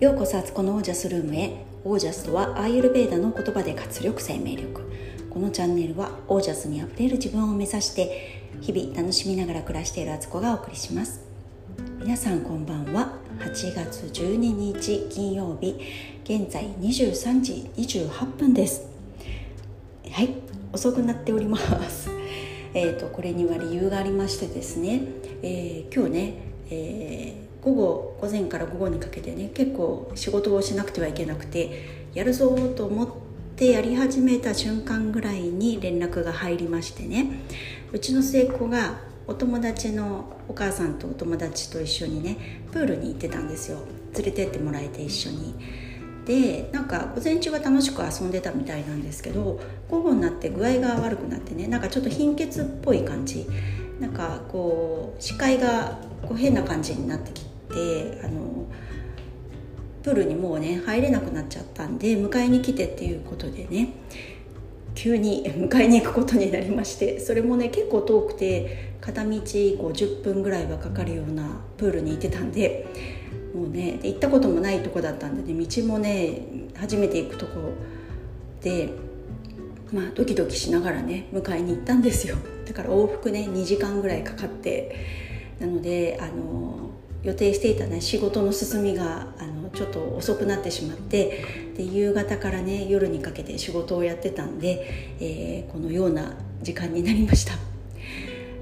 ようこそあつこのオージャスルームへ。オージャスとはアーユルベーダの言葉で活力生命力。このチャンネルはオージャスにあふれる自分を目指して日々楽しみながら暮らしているあつこがお送りします。皆さんこんばんは。8月12日金曜日現在23時28分です。はい遅くなっております。えーと、これには理由がありましてですね、えー、今日ね、えー午後午前から午後にかけてね結構仕事をしなくてはいけなくてやるぞと思ってやり始めた瞬間ぐらいに連絡が入りましてねうちの末っ子がお友達のお母さんとお友達と一緒にねプールに行ってたんですよ。連れてってもらえて一緒に。でなんか午前中は楽しく遊んでたみたいなんですけど午後になって具合が悪くなってねなんかちょっと貧血っぽい感じなんかこう視界がこう変な感じになってきてあのプールにもうね入れなくなっちゃったんで迎えに来てっていうことでね急に 迎えに行くことになりましてそれもね結構遠くて片道こう10分ぐらいはかかるようなプールに行ってたんでもうね行ったこともないとこだったんでね道もね初めて行くとこでまあドキドキしながらね迎えに行ったんですよ。だから往復ね2時間ぐらいかかってなのであの予定していたね仕事の進みがあのちょっと遅くなってしまってで夕方からね夜にかけて仕事をやってたんで、えー、このような時間になりました、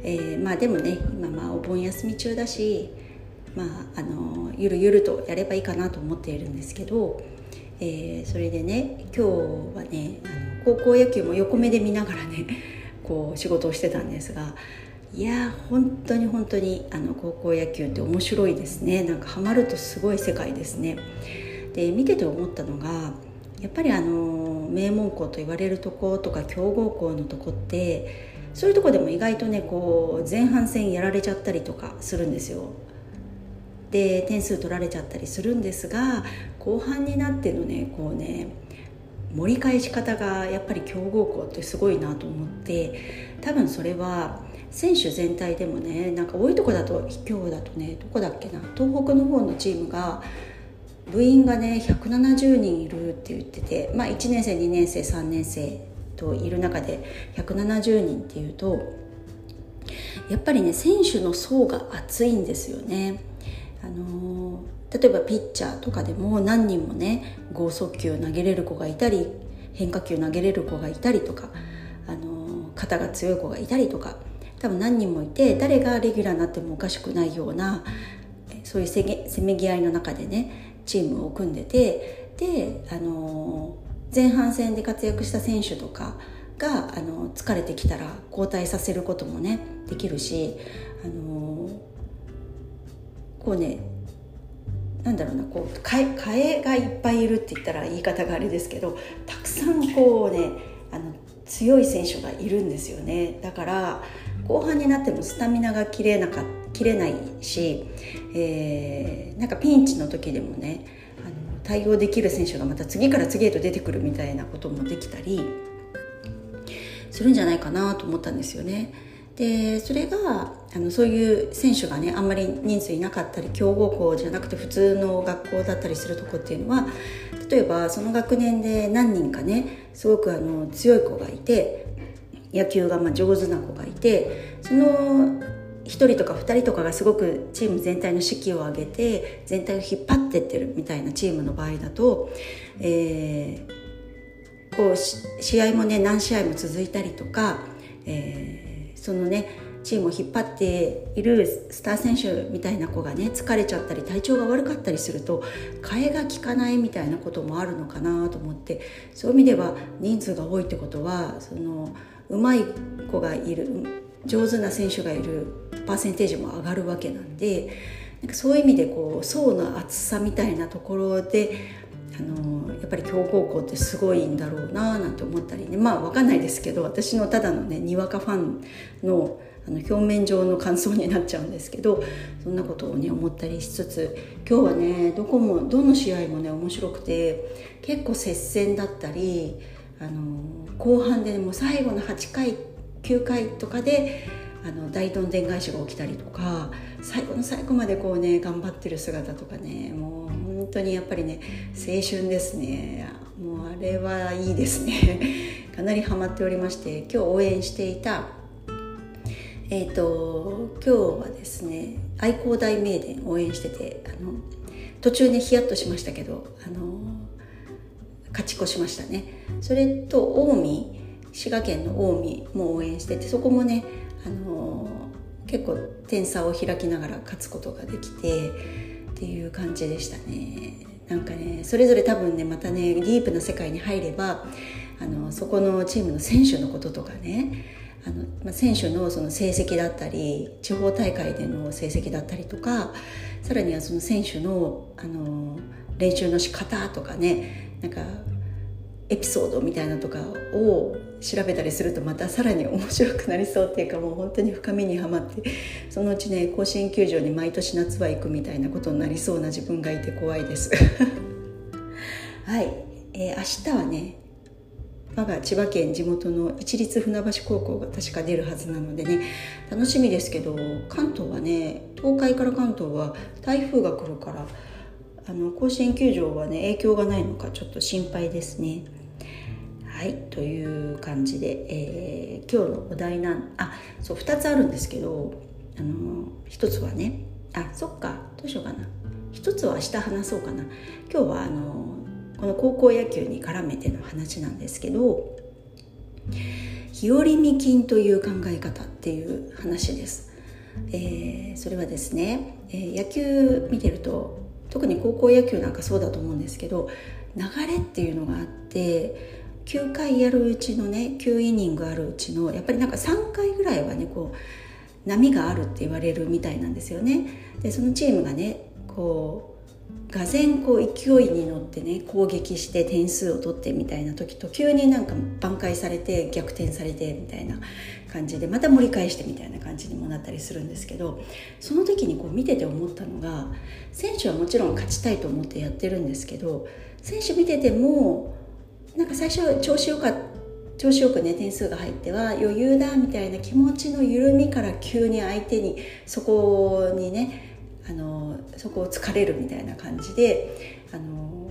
えー、まあでもね今まあお盆休み中だしまああのゆるゆるとやればいいかなと思っているんですけど、えー、それでね今日はねあの高校野球も横目で見ながらねこう仕事をしてたんですがいや本当に本当にあの高校野球って面白いですね。なんかハマるとすごい世界ですね。で見てて思ったのがやっぱりあの名門校と言われるとことか強豪校のとこってそういうとこでも意外とねこう前半戦やられちゃったりとかするんですよ。で点数取られちゃったりするんですが後半になってのねこうね盛り返し方がやっぱり強豪校ってすごいなと思って多分それは選手全体でもねなんか多いとこだと今日だとねどこだっけな東北の方のチームが部員がね170人いるって言ってて、まあ、1年生2年生3年生といる中で170人っていうとやっぱりね選手の層が厚いんですよね。あの例えばピッチャーとかでも何人もね剛速球投げれる子がいたり変化球投げれる子がいたりとか、あの肩が強い子がいたりとか多分何人もいて誰がレギュラーになってもおかしくないようなそういうせめぎ合いの中でねチームを組んでてで、あの前半戦で活躍した選手とかが、あの疲れてきたら交代させることもねできるし、あのこうねなんだろうなこう替えがいっぱいいるって言ったら言い方があれですけどたくさんこうねあの強い選手がいるんですよねだから後半になってもスタミナが切れなか切れないし、えー、なんかピンチの時でもねあの対応できる選手がまた次から次へと出てくるみたいなこともできたりするんじゃないかなと思ったんですよね。でそれがあのそういう選手がねあんまり人数いなかったり強豪校じゃなくて普通の学校だったりするとこっていうのは例えばその学年で何人かねすごくあの強い子がいて野球がまあ上手な子がいてその1人とか2人とかがすごくチーム全体の士気を上げて全体を引っ張ってってるみたいなチームの場合だと、えー、こう試合もね何試合も続いたりとか、えー、そのねチームを引っ張っているスター選手みたいな子がね疲れちゃったり体調が悪かったりすると替えが効かないみたいなこともあるのかなと思ってそういう意味では人数が多いってことはその。うまい子がいる上手な選手がいるパーセンテージも上がるわけなんでなんかそういう意味でこう層の厚さみたいなところであのやっぱり強豪校ってすごいんだろうななんて思ったりね。まあ分かんないですけど私のただのねにわかファンのあの表面上の感想になっちゃうんですけどそんなことをね思ったりしつつ今日はねどこもどの試合もね面白くて結構接戦だったりあの後半で、ね、もう最後の8回9回とかであの大どんでん返しが起きたりとか最後の最後までこうね頑張ってる姿とかねもう本当にやっぱりね青春ですね。もうあれはいいですね。かなりハマっておりまして今日応援していたえっ、ー、と今日はですね愛工大名電応援しててあの途中ねヒヤッとしましたけどあの勝ち越しましたね。それと近江滋賀県の近江も応援しててそこもねあの結構点差を開きながら勝つことができてっていう感じでしたね。なんかねそれぞれ多分ねまたねディープな世界に入ればあのそこのチームの選手のこととかねあの、まあ、選手のその成績だったり地方大会での成績だったりとかさらにはその選手のあの練習の仕方とかねなんかエピソードみたいなとかを調べたりするとまたさらに面白くなりそうっていうかもう本当に深みにはまってそのうちね甲子園球場に毎年夏は行くみたいなことになりそうな自分がいて怖いです はい、えー、明日はね我が千葉県地元の一律船橋高校が確か出るはずなのでね楽しみですけど関東はね東海から関東は台風が来るからあの甲子園球場はね影響がないのかちょっと心配ですね。はいという感じで、えー、今日のお題なんあそう2つあるんですけどあの1つはねあそっかどうしようかな。1つは明日話そうかな。今日はあのこの高校野球に絡めての話なんですけど日和見金という考え方っていう話です、えー、それはですね、えー、野球見てると特に高校野球なんかそうだと思うんですけど流れっていうのがあって9回やるうちのね9イニングあるうちのやっぱりなんか3回ぐらいはねこう波があるって言われるみたいなんですよね。でそのチームがねこうがぜこう勢いに乗ってね攻撃して点数を取ってみたいな時と急になんか挽回されて逆転されてみたいな感じでまた盛り返してみたいな感じにもなったりするんですけどその時にこう見てて思ったのが選手はもちろん勝ちたいと思ってやってるんですけど選手見ててもなんか最初調子よか調子よくね点数が入っては余裕だみたいな気持ちの緩みから急に相手にそこにねあのそこを疲れるみたいな感じであの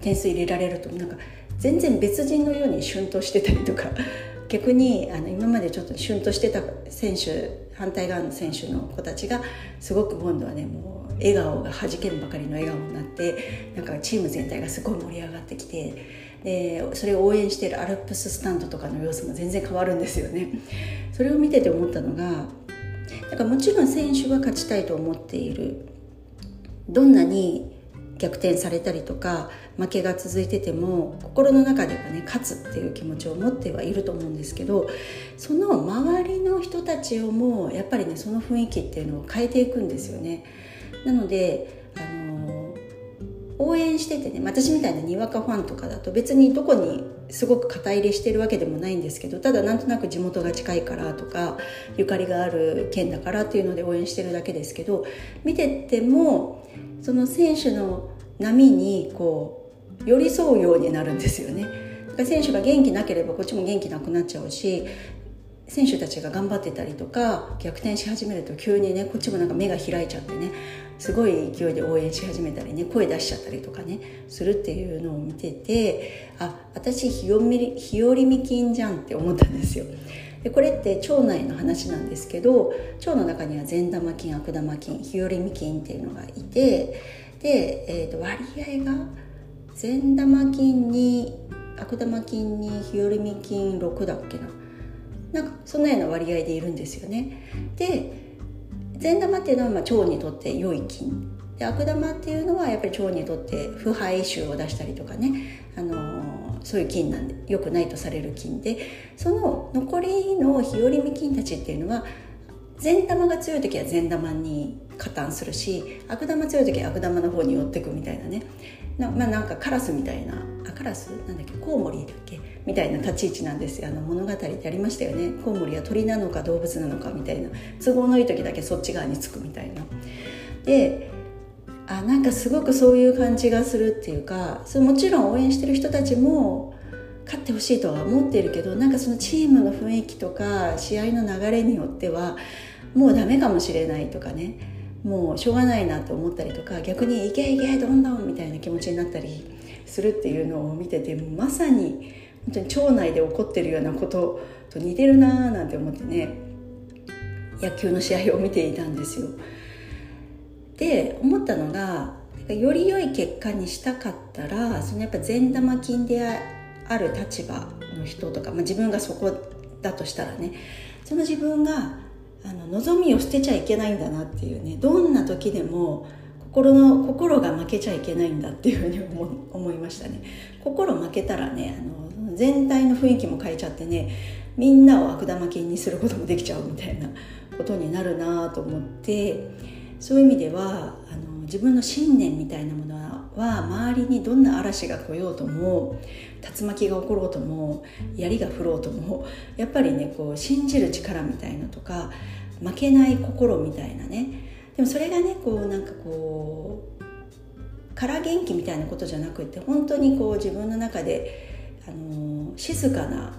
点数入れられるとなんか全然別人のようにシュンとしてたりとか 逆にあの今までちょっとシュンとしてた選手反対側の選手の子たちがすごく今度はねもう笑顔がはじけんばかりの笑顔になってなんかチーム全体がすごい盛り上がってきてでそれを応援しているアルプススタンドとかの様子も全然変わるんですよね。それを見てて思ったのがだからもちろん選手は勝ちたいと思っているどんなに逆転されたりとか負けが続いてても心の中ではね勝つっていう気持ちを持ってはいると思うんですけどその周りの人たちをもやっぱりねその雰囲気っていうのを変えていくんですよね。なので応援しててね私みたいなにわかファンとかだと別にどこにすごく肩入れしてるわけでもないんですけどただなんとなく地元が近いからとかゆかりがある県だからっていうので応援してるだけですけど見ててもその選手の波にこう寄り添うようになるんですよね。だから選手が元気なければこっちも元気なくなっちゃうし選手たちが頑張ってたりとか逆転し始めると急にねこっちもなんか目が開いちゃってねすごい勢いで応援し始めたりね声出しちゃったりとかねするっていうのを見ててあ私日和日和見菌じゃんって思ったんですよ。でこれって腸内の話なんですけど腸の中には善玉菌悪玉菌日和見菌っていうのがいてで、えー、と割合が善玉菌に悪玉菌に日和見菌6だっけななんかそのような割合でいるんですよねで善玉っていうのはまあ腸にとって良い菌。で悪玉っていうのはやっぱり腸にとって腐敗臭を出したりとかね、あのー、そういう菌なんで良くないとされる菌で。その残りの日和見菌たちっていうのは善玉が強い時は善玉に加担するし悪玉強い時は悪玉の方に寄ってくみたいなね。な,、まあ、なんかカラスみたいなあカラスなんだっけコウモリだっけ？みたいな立ち位置なんですよ。あの物語ってありましたよね。コウモリは鳥なのか動物なのかみたいな。都合のいい時だけそっち側につくみたいな。であなんかすごくそういう感じがするっていうかそもちろん応援してる人たちも勝ってほしいとは思ってるけどなんかそのチームの雰囲気とか試合の流れによってはもうダメかもしれないとかね。もうしょうがないなと思ったりとか逆に「いけいけどんどん」みたいな気持ちになったりするっていうのを見ててまさに本当に町内で起こってるようなことと似てるなーなんて思ってね野球の試合を見ていたんですよ。で思ったのがより良い結果にしたかったらそのやっぱ善玉菌である立場の人とか、まあ、自分がそこだとしたらねその自分があの望みを捨てちゃいけないんだなっていうねどんな時でも心の心が負けちゃいけないんだっていうふうに思思いましたね心負けたらねあの全体の雰囲気も変えちゃってねみんなを悪玉菌にすることもできちゃうみたいな ことになるなと思ってそういう意味ではあの自分の信念みたいなものは周りにどんな嵐が来ようとも竜巻が起ころうとも槍が降ろうともやっぱりねこう信じる力みたいなとか負けない心みたいなね。でもそれがねこうなんかこう空元気みたいなことじゃなくって本当にこう自分の中であの静かな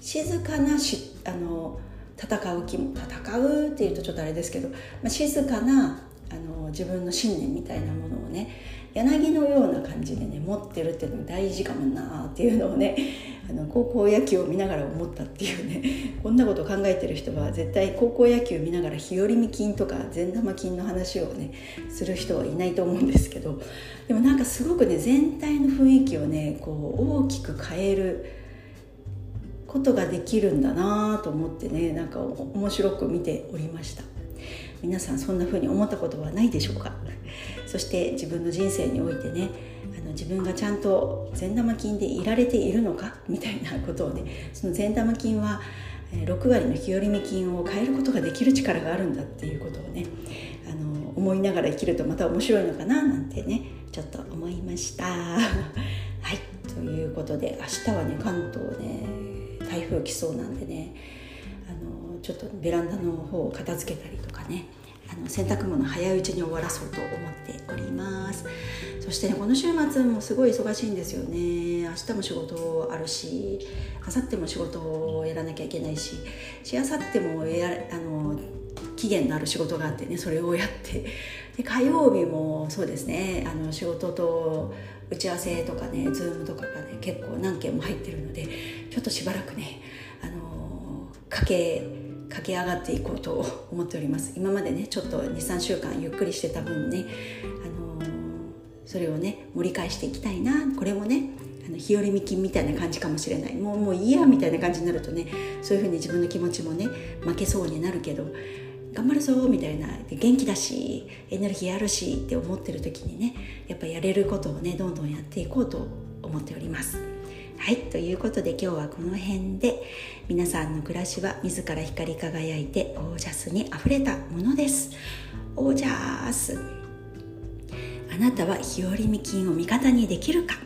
静かなしあの戦う気も戦うっていうとちょっとあれですけど、まあ、静かなあの自分の信念みたいなものをね柳のような感じでね持ってるっていうのも大事かもなっていうのをね あの高校野球を見ながら思ったっていうね こんなこと考えてる人は絶対高校野球見ながら日和見菌とか善玉菌の話をねする人はいないと思うんですけどでもなんかすごくね全体の雰囲気をねこう大きく変えることができるんだなと思ってねなんか面白く見ておりました。皆さんそんな風に思ったことはないでしょうか？そして自分の人生においてねあの自分がちゃんと善玉菌でいられているのか？みたいなことをねその善玉菌は6割の日和見菌を変えることができる力があるんだっていうことをねあの思いながら生きるとまた面白いのかななんてねちょっと思いました。はいということで明日はね関東ね台風来そうなんでねあのちょっとベランダの方を片付けたりとかねあの洗濯物早いうちに終わらそうと思っております。そしてねこの週末もすごい忙しいんですよね。明日も仕事あるし明後日も仕事をやらなきゃいけないしし明後日もやあの期限のある仕事があってねそれをやって。で火曜日もそうですね。あの仕事と打ち合わせとかね Zoom とかがね結構何件も入ってるのでちょっとしばらくねあの駆け駆け上がっていこうと思っております。今までねちょっと23週間ゆっくりしてた分ね、あのそれをね盛り返していきたいな。これもねあの日和見金みたいな感じかもしれない。もうもういいやみたいな感じになるとねそういうふうに自分の気持ちもね負けそうになるけど頑張るぞみたいな。元気だしエネルギーあるしって思ってる時にねやっぱやれることをねどんどんやっていこうと思っております。はいということで今日はこの辺で皆さんの暮らしは自ら光り輝いてオージャスにあふれたものです。オージャース。あなたは日和見菌を味方にできるか？